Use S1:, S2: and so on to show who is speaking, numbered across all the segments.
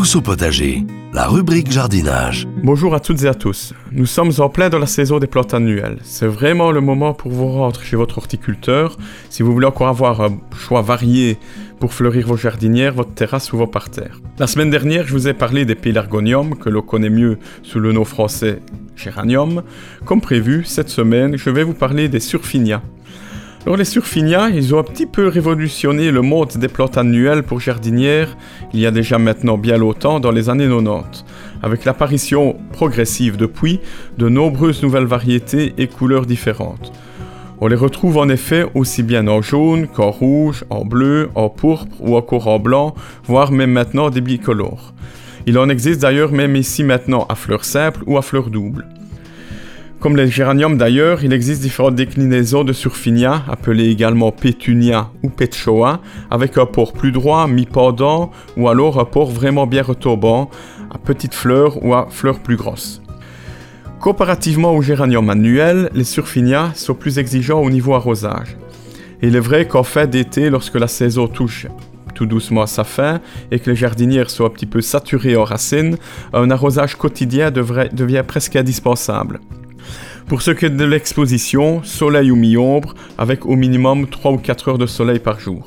S1: Tous au potager, la rubrique jardinage.
S2: Bonjour à toutes et à tous. Nous sommes en plein dans la saison des plantes annuelles. C'est vraiment le moment pour vous rendre chez votre horticulteur si vous voulez encore avoir un choix varié pour fleurir vos jardinières, votre terrasse ou vos parterres. La semaine dernière, je vous ai parlé des pélargoniums, que l'on connaît mieux sous le nom français géranium. Comme prévu, cette semaine, je vais vous parler des surfinias. Alors les surfinias, ils ont un petit peu révolutionné le monde des plantes annuelles pour jardinières il y a déjà maintenant bien longtemps dans les années 90, avec l'apparition progressive depuis de nombreuses nouvelles variétés et couleurs différentes. On les retrouve en effet aussi bien en jaune qu'en rouge, en bleu, en pourpre ou encore en blanc, voire même maintenant des bicolores. Il en existe d'ailleurs même ici maintenant à fleurs simples ou à fleurs doubles. Comme les géraniums d'ailleurs, il existe différentes déclinaisons de surfinia, appelées également pétunia ou petchoa, avec un port plus droit, mi-pendant, ou alors un port vraiment bien retombant, à petites fleurs ou à fleurs plus grosses. Comparativement aux géraniums annuels, les surfinias sont plus exigeants au niveau arrosage. il est vrai qu'en fin d'été, lorsque la saison touche tout doucement à sa fin et que les jardinières sont un petit peu saturées en racines, un arrosage quotidien devient presque indispensable. Pour ce qui est de l'exposition, soleil ou mi-ombre, avec au minimum 3 ou 4 heures de soleil par jour.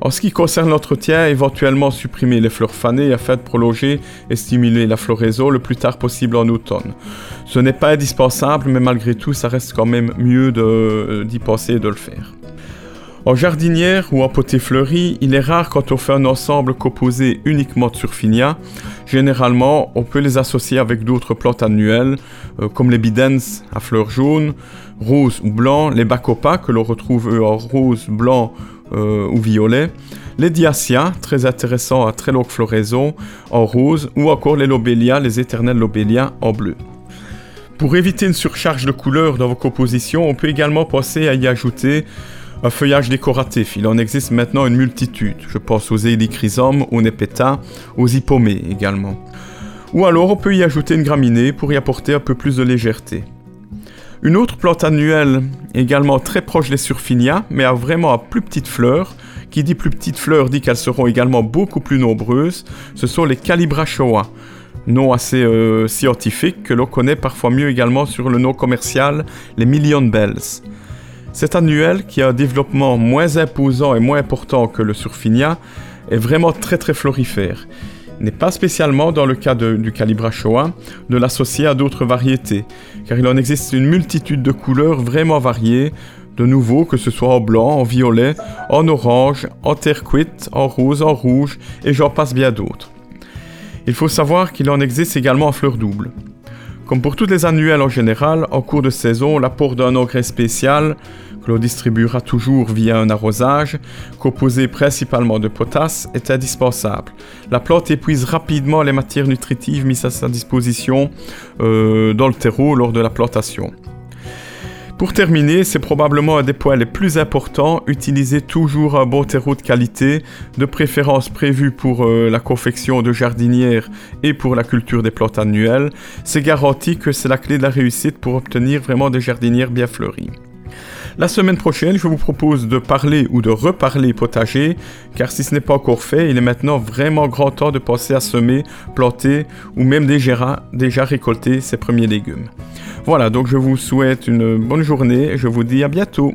S2: En ce qui concerne l'entretien, éventuellement supprimer les fleurs fanées afin de prolonger et stimuler la floraison le plus tard possible en automne. Ce n'est pas indispensable, mais malgré tout, ça reste quand même mieux euh, d'y penser et de le faire. En jardinière ou en potée fleurie, il est rare quand on fait un ensemble composé uniquement de surfinia. Généralement, on peut les associer avec d'autres plantes annuelles, euh, comme les bidens à fleurs jaunes, roses ou blancs, les bacopas que l'on retrouve en rose, blanc euh, ou violet, les diacias, très intéressants à très longue floraison, en rose, ou encore les lobélias, les éternels lobélias en bleu. Pour éviter une surcharge de couleurs dans vos compositions, on peut également penser à y ajouter un feuillage décoratif, il en existe maintenant une multitude. Je pense aux hélichrysomes, aux népetas, aux hippomées également. Ou alors on peut y ajouter une graminée pour y apporter un peu plus de légèreté. Une autre plante annuelle, également très proche des surfinias, mais a vraiment à plus petites fleurs, qui dit plus petites fleurs dit qu'elles seront également beaucoup plus nombreuses, ce sont les Calibrachoa, nom assez euh, scientifique que l'on connaît parfois mieux également sur le nom commercial, les Million Bells. Cet annuel, qui a un développement moins imposant et moins important que le surfinia, est vraiment très très florifère. N'est pas spécialement dans le cas du calibrachoa de l'associer à d'autres variétés, car il en existe une multitude de couleurs vraiment variées, de nouveau que ce soit en blanc, en violet, en orange, en terre cuite, en rose, en rouge, et j'en passe bien d'autres. Il faut savoir qu'il en existe également en fleurs doubles. Comme pour toutes les annuelles en général, en cours de saison, l'apport d'un engrais spécial, que l'on distribuera toujours via un arrosage, composé principalement de potasse, est indispensable. La plante épuise rapidement les matières nutritives mises à sa disposition euh, dans le terreau lors de la plantation. Pour terminer, c'est probablement un des points les plus importants, utilisez toujours un bon terreau de qualité, de préférence prévu pour euh, la confection de jardinières et pour la culture des plantes annuelles. C'est garanti que c'est la clé de la réussite pour obtenir vraiment des jardinières bien fleuries. La semaine prochaine, je vous propose de parler ou de reparler potager, car si ce n'est pas encore fait, il est maintenant vraiment grand temps de penser à semer, planter ou même déjà, déjà récolter ses premiers légumes. Voilà, donc je vous souhaite une bonne journée je vous dis à bientôt.